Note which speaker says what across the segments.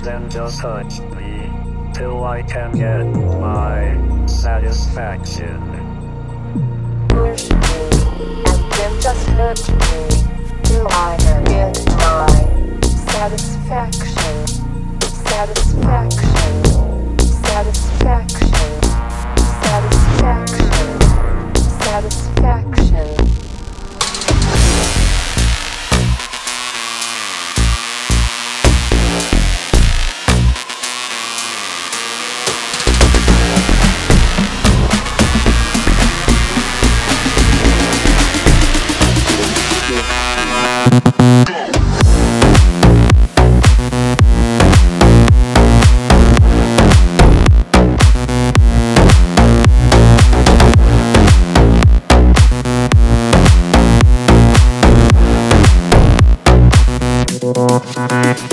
Speaker 1: then just touch me till I can get my satisfaction.
Speaker 2: And then just hurt me till I can get my. Satisfaction. Satisfaction.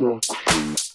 Speaker 3: Louco.